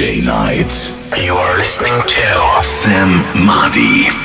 Nights. You are listening to Sam Madi.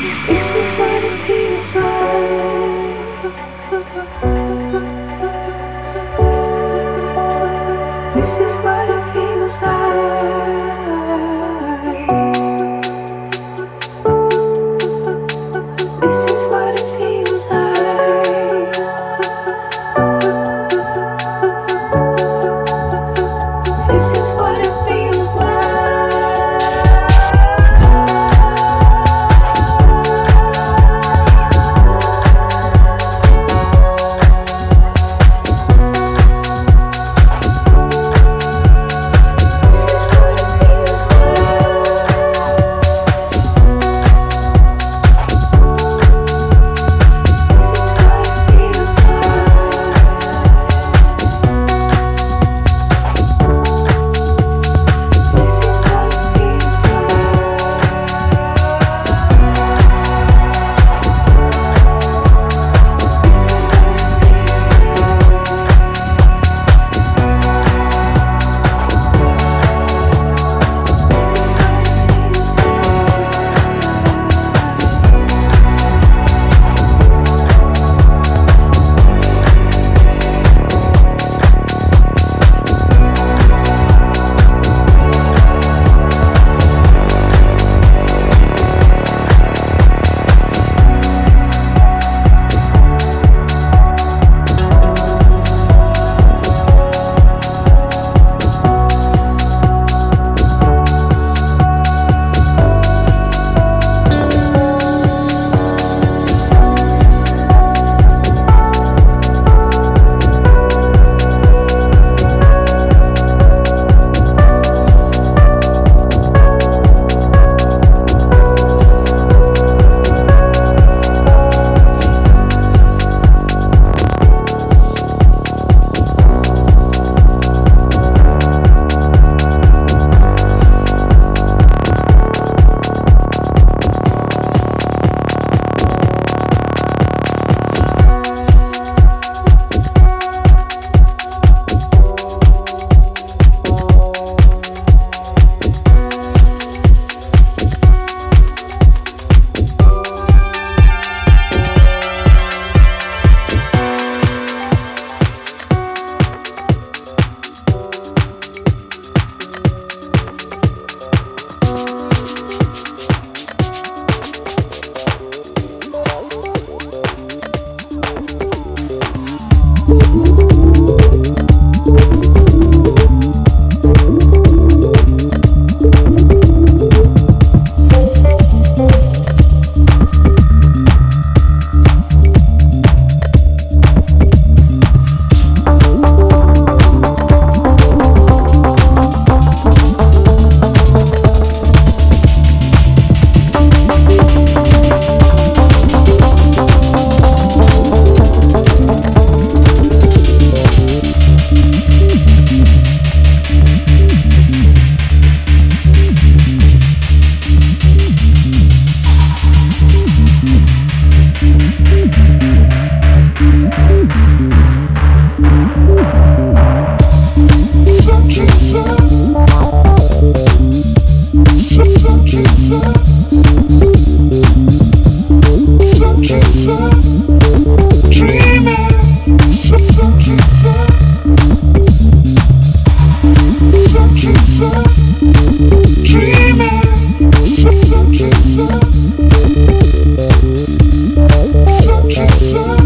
Attention.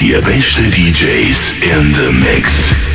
Die beste DJs in the Mix.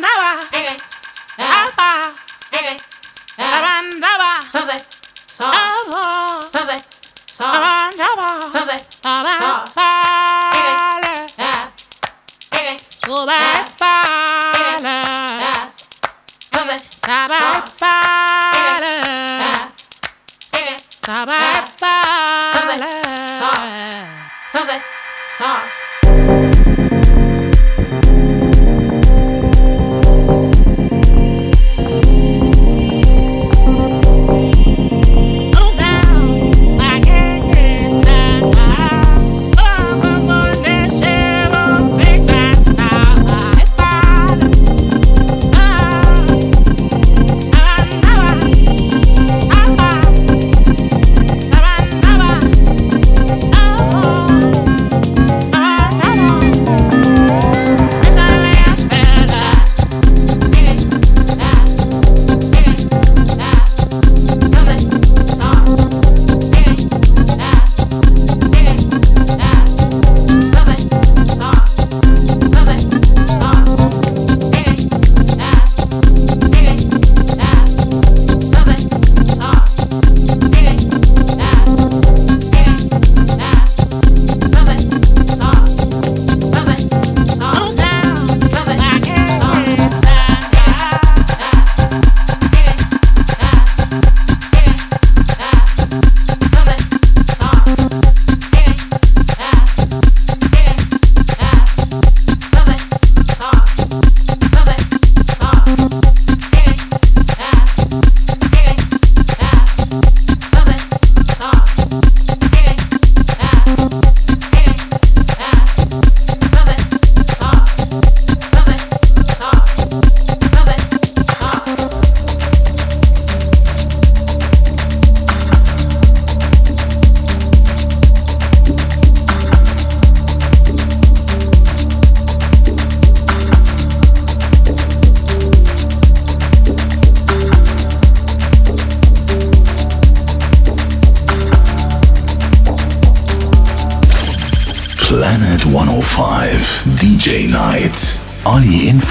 no.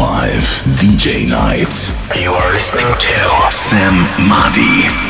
105 DJ Nights. You are listening to Sam Madi.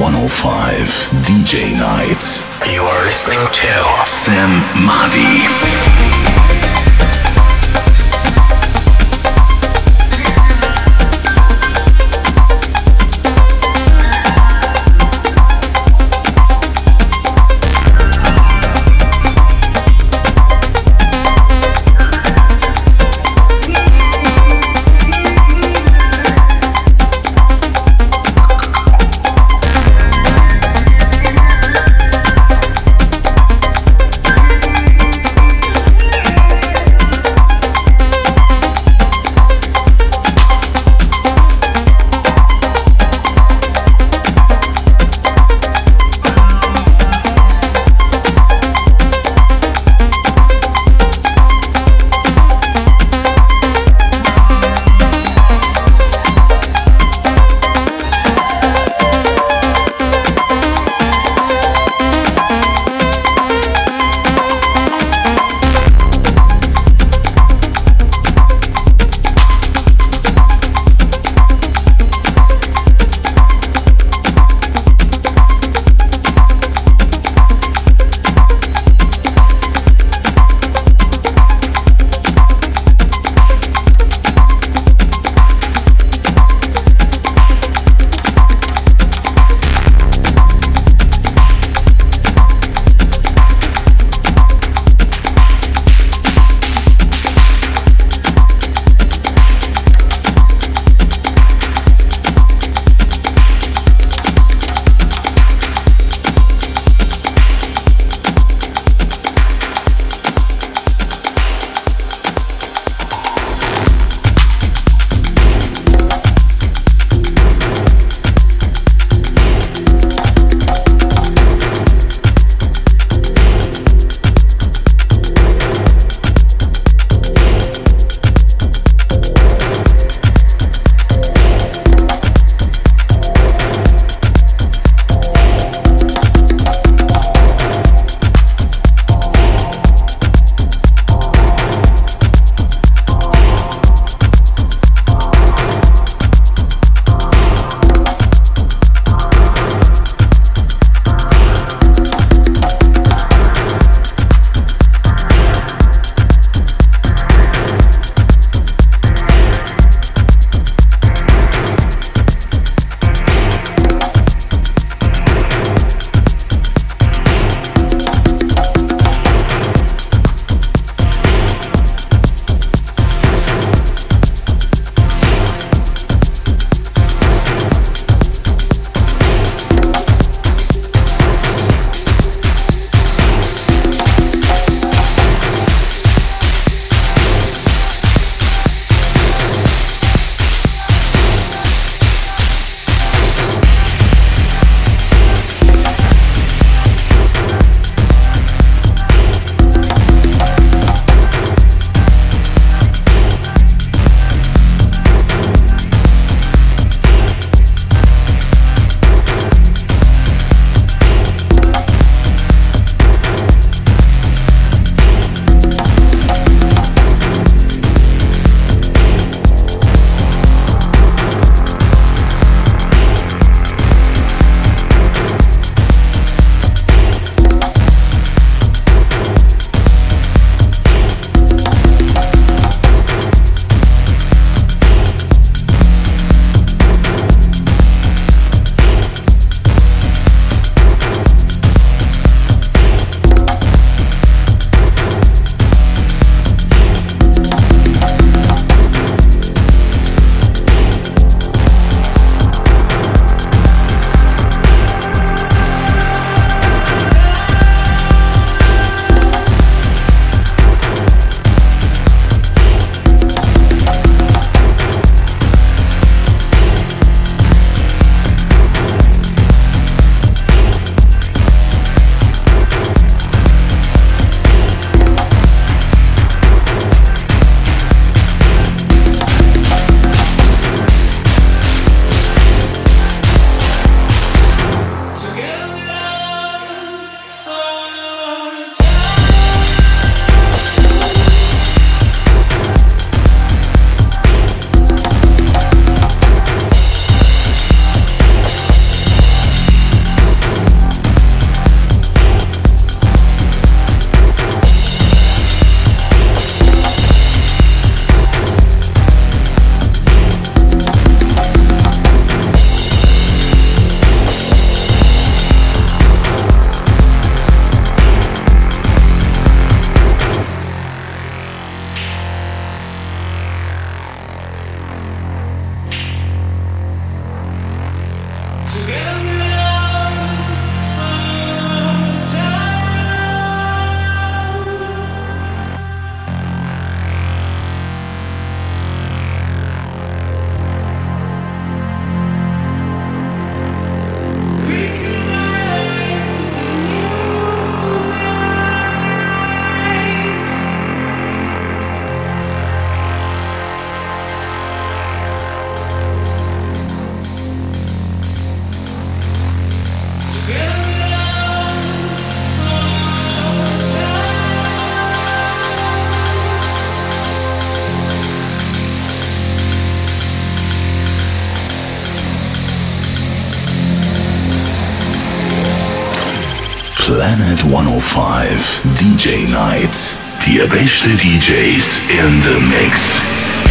105 DJ Nights. You are listening to Sam Madi. 105 DJ Nights. Die beste DJs in the Mix.